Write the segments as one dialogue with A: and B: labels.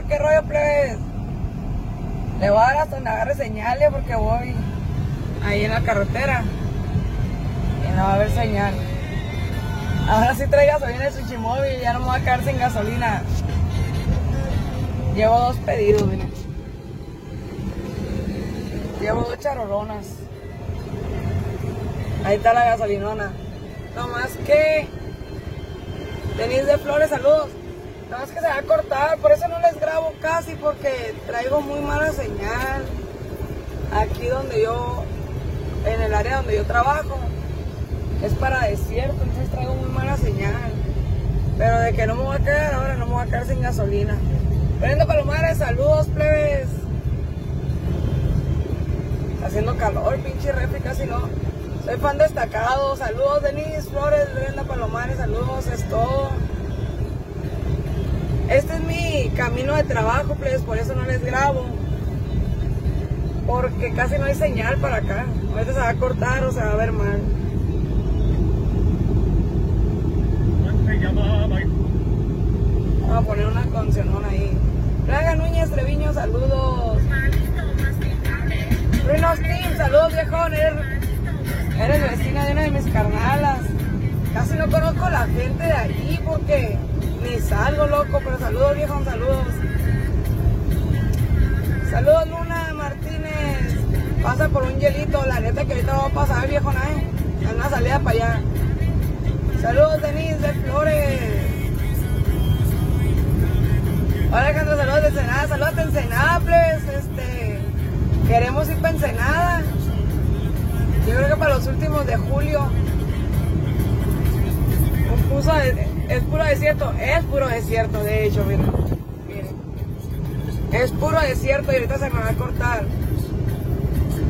A: Hola, qué rollo, plebes. Le voy a dar hasta donde agarre señales porque voy ahí en la carretera y no va a haber señal. Ahora sí trae gasolina en su móvil, ya no me voy a quedar sin gasolina. Llevo dos pedidos, miren. Llevo dos charolonas. Ahí está la gasolinona. No más que. Denise de Flores, saludos. No más que se va a cortar, por eso no les grabo casi, porque traigo muy mala señal. Aquí donde yo. En el área donde yo trabajo. Es para desierto, entonces traigo muy mala señal. Pero de que no me voy a quedar ahora, no me voy a quedar sin gasolina. Prendo Palomares, saludos, plebes. Haciendo calor, pinche refri, casi no. Soy fan destacado. Saludos, Denise Flores, Brenda Palomares, saludos, es todo. Este es mi camino de trabajo, plebes, por eso no les grabo. Porque casi no hay señal para acá. Ahorita se va a cortar o se va a ver mal. Vamos a poner una cancionón ahí. Plaga Núñez Treviño, saludos. Ruinos Team, saludos viejón. Eres, eres vecina de una de mis carnalas. Casi no conozco a la gente de allí porque ni salgo loco, pero saludos viejón, saludos. Saludos Luna Martínez. Pasa por un hielito, la neta que ahorita va a pasar viejo, ¿eh? En una salida para allá. Saludos Denise de Flores. Hola Alejandro, saludos de Ensenada, saludos de Ensenada, pues, este, queremos ir para Ensenada. Yo creo que para los últimos de julio. Un es puro desierto, es puro desierto, de hecho, miren, miren. Es puro desierto y ahorita se me va a cortar.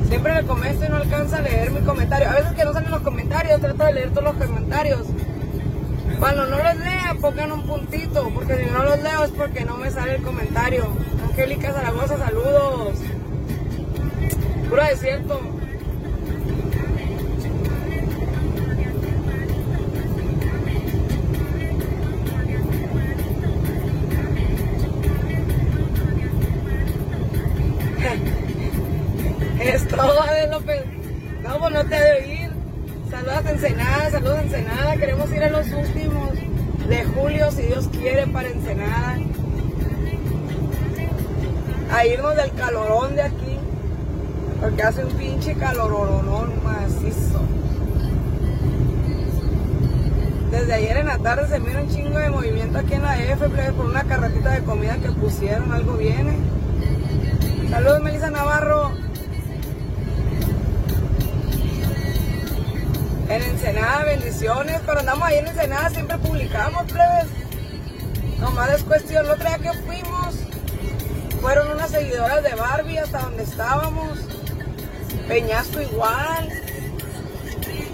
A: Siempre le comento y no alcanza a leer mi comentario. A veces que no salen los comentarios, trato de leer todos los comentarios. Cuando no los lea, pongan un puntito, porque si no los leo es porque no me sale el comentario. Angélica Zaragoza, saludos. Puro desierto. Ensenada, saludos Ensenada. Queremos ir a los últimos de julio, si Dios quiere, para Ensenada. A irnos del calorón de aquí. Porque hace un pinche calorón macizo. Desde ayer en la tarde se mira un chingo de movimiento aquí en la F, por una carretita de comida que pusieron, algo viene. Saludos, Melissa Navarro. En Ensenada, bendiciones. Cuando andamos ahí en Ensenada siempre publicamos, plebes. Nomás es cuestión, la otra día que fuimos, fueron unas seguidoras de Barbie hasta donde estábamos. Peñasco igual.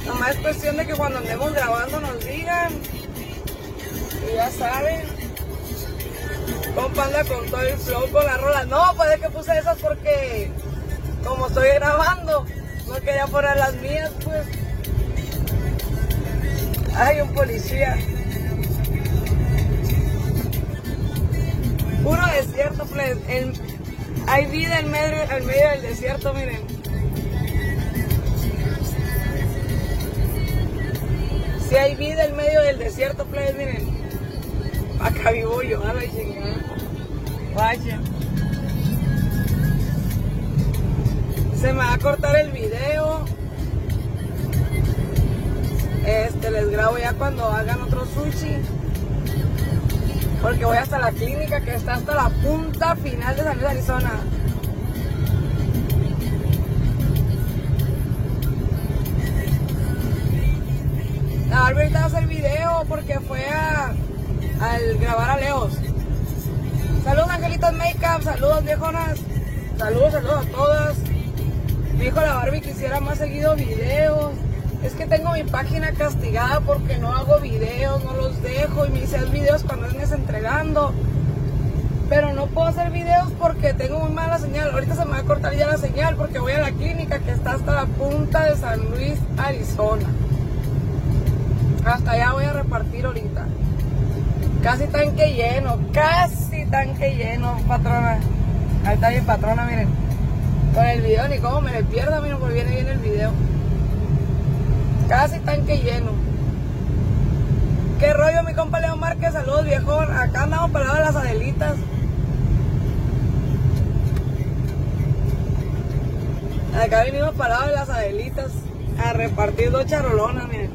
A: Nomás es cuestión de que cuando andemos grabando nos digan. Y ya saben. Compa con todo el flow con la rola. No, puede que puse esas porque como estoy grabando, no quería poner las mías, pues. Hay un policía. Puro desierto, pues. El- hay vida en medio, medio del desierto, miren. Si hay vida en medio del desierto, pues, miren. Acá vivo yo, a la. Vaya. Se me va a cortar el video. Este, les grabo ya cuando hagan otro sushi. Porque voy hasta la clínica que está hasta la punta final de San Luis, Arizona. La Barbie ahorita va a hacer video porque fue a, al grabar a Leos. Saludos Angelitos Makeup, saludos viejonas. Saludos, a todas. Me dijo la Barbie que más seguido videos. Es que tengo mi página castigada porque no hago videos, no los dejo y me hice videos cuando es entregando. Pero no puedo hacer videos porque tengo muy mala señal. Ahorita se me va a cortar ya la señal porque voy a la clínica que está hasta la punta de San Luis, Arizona. Hasta allá voy a repartir ahorita. Casi tanque lleno, casi tanque lleno, patrona. Ahí está mi patrona, miren. Con el video ni cómo me le pierdo, miren, porque viene bien el video. Casi tanque lleno. ¿Qué rollo, mi compa León Márquez? Saludos, viejón. Acá andamos parados las Adelitas. Acá venimos parados las Adelitas a repartir dos charolonas, miren.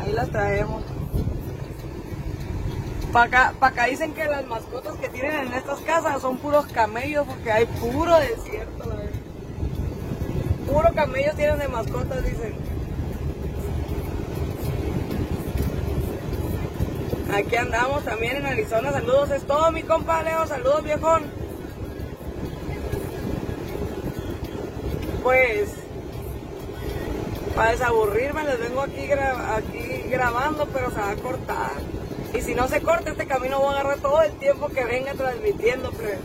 A: Ahí las traemos. Para acá, pa acá dicen que las mascotas que tienen en estas casas son puros camellos porque hay puro desierto, verdad. Puro camellos tienen de mascotas, dicen. Aquí andamos también en Arizona. Saludos, es todo mi compa Leo. Saludos, viejón. Pues, para desaburrirme, les vengo aquí, aquí grabando, pero se va a cortar. Y si no se corta este camino, voy a agarrar todo el tiempo que venga transmitiendo, pues.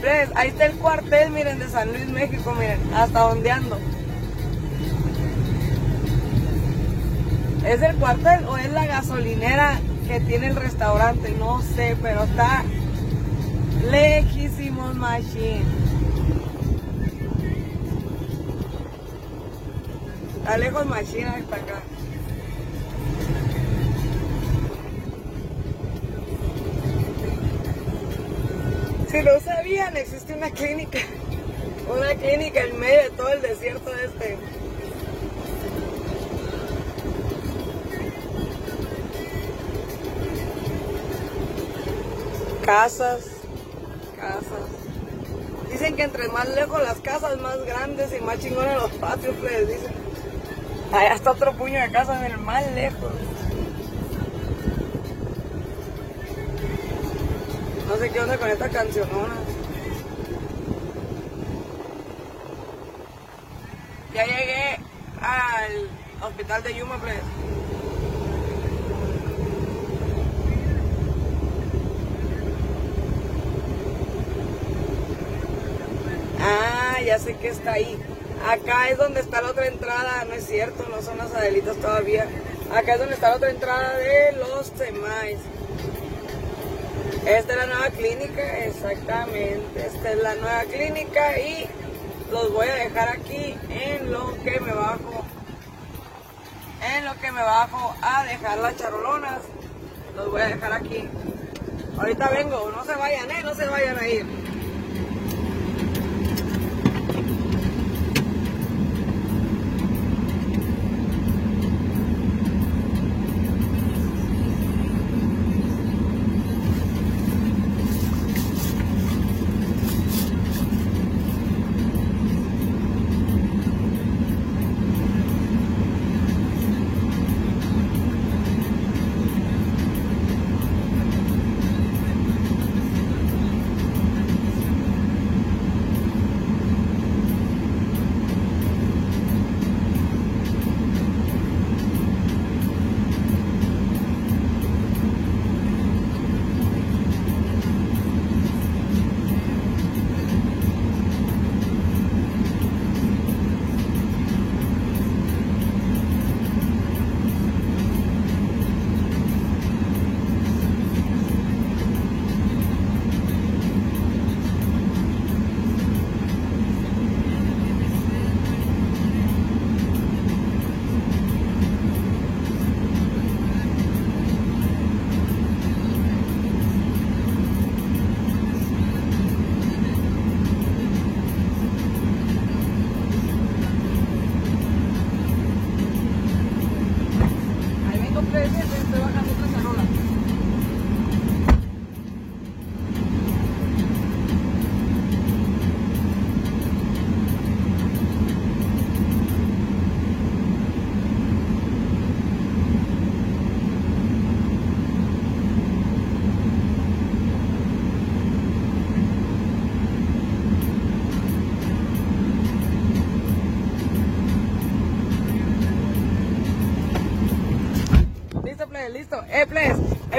A: Pues, ahí está el cuartel, miren, de San Luis, México, miren, hasta donde ando. ¿Es el cuartel o es la gasolinera que tiene el restaurante? No sé, pero está lejísimos, machine. Está lejos Machina hasta acá. Si no sabían, existe una clínica. Una clínica en medio de todo el desierto de este. Casas, casas. Dicen que entre más lejos las casas, más grandes y más chingones los patios, pues dicen. Allá está otro puño de casa, el más lejos. No sé qué onda con esta cancionona. Ya llegué al hospital de Yuma, pues. Ah, sé que está ahí. Acá es donde está la otra entrada, no es cierto, no son las Adelitas todavía. Acá es donde está la otra entrada de los Semais. Esta es la nueva clínica, exactamente. Esta es la nueva clínica y los voy a dejar aquí en lo que me bajo. En lo que me bajo a dejar las charolonas. Los voy a dejar aquí. Ahorita vengo, no se vayan, eh, no se vayan a ir.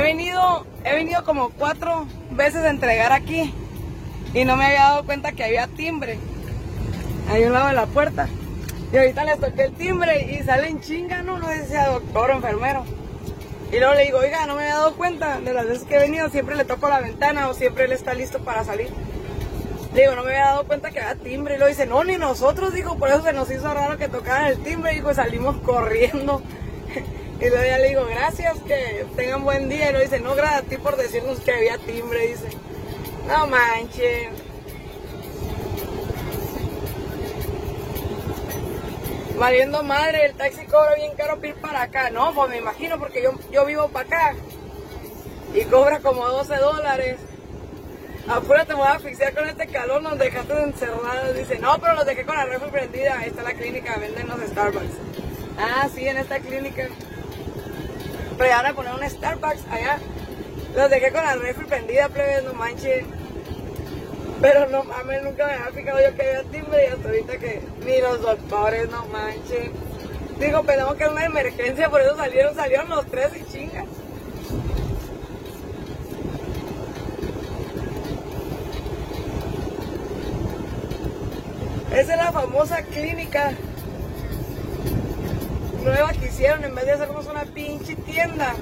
A: Venido, he venido como cuatro veces a entregar aquí y no me había dado cuenta que había timbre ahí un lado de la puerta. Y ahorita les toqué el timbre y salen chinga, no, no decía doctor o enfermero. Y luego le digo, oiga, no me había dado cuenta de las veces que he venido, siempre le toco la ventana o siempre él está listo para salir. Le digo, no me había dado cuenta que había timbre. Y luego dice, no, ni nosotros, dijo, por eso se nos hizo raro que tocaran el timbre. Y dijo, salimos corriendo. Y luego ya le digo, gracias, que tengan buen día. Y luego dice, no, gracias a ti por decirnos que había timbre. Dice, no manches. Valiendo madre, el taxi cobra bien caro para para acá. No, pues me imagino porque yo, yo vivo para acá. Y cobra como 12 dólares. Apúrate, me voy a asfixiar con este calor, nos dejaste encerrados. Dice, no, pero los dejé con la refri prendida. Ahí está la clínica, venden los Starbucks. Ah, sí, en esta clínica. Pero ya van a poner un Starbucks allá. Los dejé con la refri prendida, plebe, no manches. Pero no mames, nunca me había fijado yo que había timbre y hasta ahorita que ni los doctores, no manches. Digo, pensamos que es una emergencia, por eso salieron, salieron los tres y chingas. Esa es la famosa clínica que hicieron en vez de hacernos una pinche tienda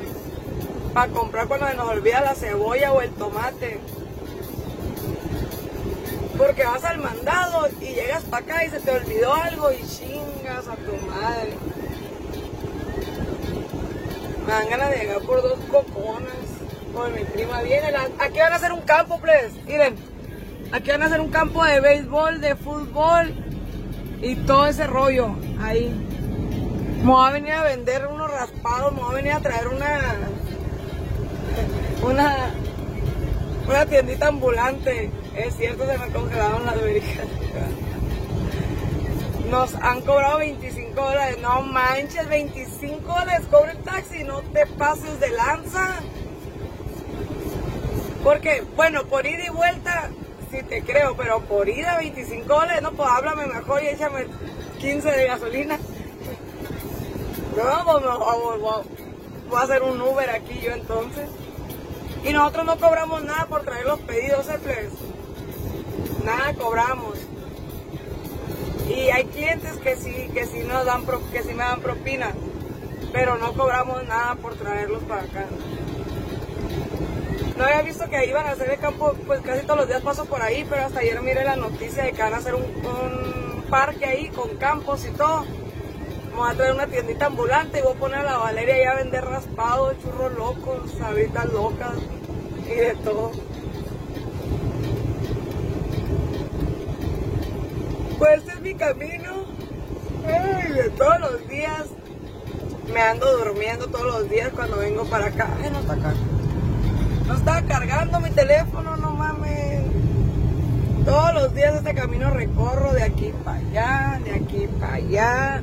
A: para comprar cuando nos olvida la cebolla o el tomate. Porque vas al mandado y llegas para acá y se te olvidó algo y chingas a tu madre. Me dan ganas de llegar por dos coconas. Por mi prima viene. Aquí van a hacer un campo, pues. Miren. Aquí van a hacer un campo de béisbol, de fútbol y todo ese rollo ahí. Me voy a venir a vender unos raspados, me voy a venir a traer una. Una. Una tiendita ambulante. Es cierto, se me congelaron las verijas. Nos han cobrado 25 dólares. No manches, 25 dólares cobra el taxi. No te pases de lanza. Porque, bueno, por ida y vuelta, sí te creo, pero por ida 25 dólares, no, pues háblame mejor y échame 15 de gasolina. No, pues voy a hacer un Uber aquí yo entonces. Y nosotros no cobramos nada por traer los pedidos, ¿eh, Nada cobramos. Y hay clientes que sí, que sí nos dan, que sí me dan propina, pero no cobramos nada por traerlos para acá. No había visto que iban a hacer el campo, pues casi todos los días paso por ahí, pero hasta ayer miré la noticia de que van a hacer un parque ahí con campos y todo. Vamos a traer una tiendita ambulante y voy a poner a la Valeria ya a vender raspados, churros locos, sabritas locas y de todo. Pues este es mi camino. de todos los días. Me ando durmiendo todos los días cuando vengo para acá. Ay, no está acá. No estaba cargando mi teléfono, no mames. Todos los días este camino recorro de aquí para allá, de aquí para allá.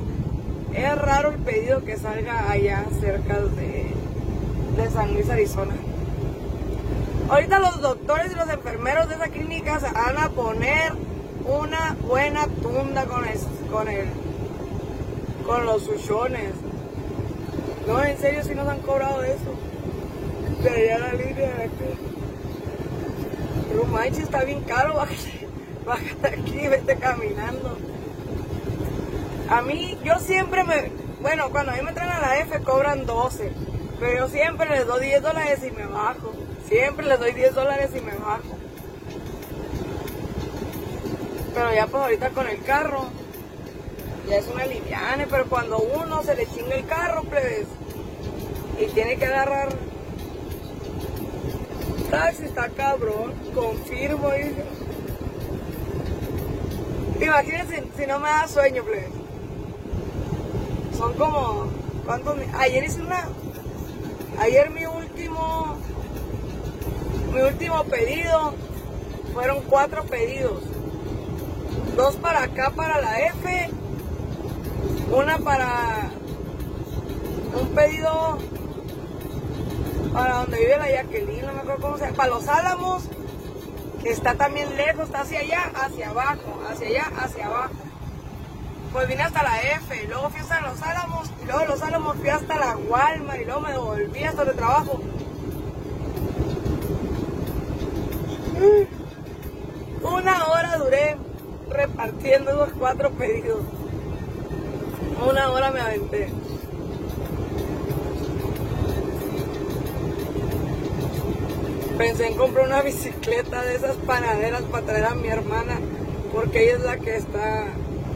A: Es raro el pedido que salga allá cerca de, de San Luis, Arizona. Ahorita los doctores y los enfermeros de esa clínica se van a poner una buena tunda con el, con el, con los suchones. No, en serio, si nos han cobrado eso. De allá la línea de aquí. Pero está bien caro, bájate, bájate aquí, vete caminando. A mí, yo siempre me, bueno, cuando a mí me traen a la F cobran 12, pero yo siempre les doy 10 dólares y me bajo. Siempre les doy 10 dólares y me bajo. Pero ya pues ahorita con el carro, ya es una liviana, pero cuando uno se le chinga el carro, pues, y tiene que agarrar taxi, está cabrón, confirmo, dice. Imagínense si no me da sueño, plebes son como, ¿cuántos? Ayer hice una, ayer mi último, mi último pedido, fueron cuatro pedidos. Dos para acá, para la F, una para un pedido para donde vive la Jacqueline, no me acuerdo cómo se llama, para los Álamos, que está también lejos, está hacia allá, hacia abajo, hacia allá, hacia abajo pues vine hasta la F, luego fui hasta Los Álamos, y luego Los Álamos fui hasta la Walmart, y luego me volví hasta el trabajo. Una hora duré repartiendo esos cuatro pedidos. Una hora me aventé. Pensé en comprar una bicicleta de esas panaderas para traer a mi hermana, porque ella es la que está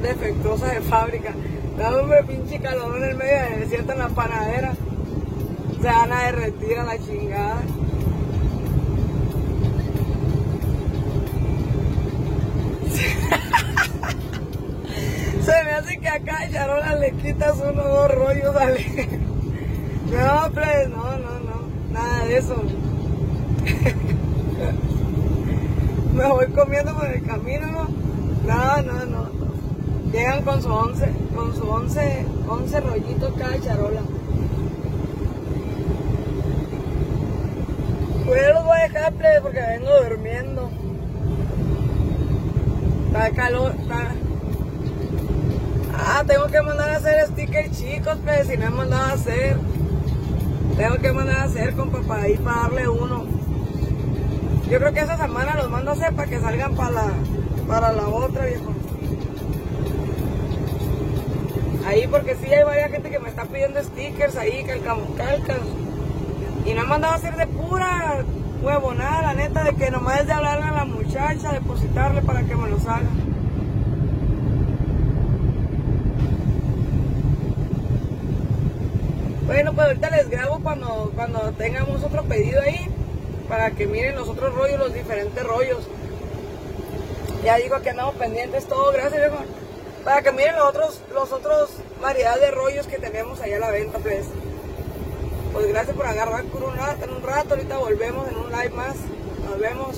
A: defectuosa de fábrica. Un pinche calor en el medio del desierto en la panadera. Se van a derretir a la chingada. Se me hace que acá Charola le quitas uno o dos rollos, dale. No, pues, no, no, no. Nada de eso. Me voy comiendo por el camino, ¿no? No, no, no. Llegan con su once, con su once, once rollitos cada charola. Pues los voy a dejar, plebe, porque vengo durmiendo. Está calor, está... Ah, tengo que mandar a hacer stickers chicos, pues, si no he mandado a hacer. Tengo que mandar a hacer con papá ahí para darle uno. Yo creo que esa semana los mando a hacer para que salgan para la, para la otra, viejo. Ahí porque sí hay varias gente que me está pidiendo stickers ahí, calcamos calcas. Y no he mandado a hacer de pura huevonada, la neta, de que nomás es de hablarle a la muchacha, depositarle para que me los haga. Bueno, pues ahorita les grabo cuando, cuando tengamos otro pedido ahí, para que miren los otros rollos, los diferentes rollos. Ya digo que andamos pendientes todo, gracias viejo. Para que miren los otros, los otros variedades de rollos que tenemos allá a la venta, pues. Pues gracias por agarrar por un rato, en un rato, ahorita volvemos en un live más. Nos vemos.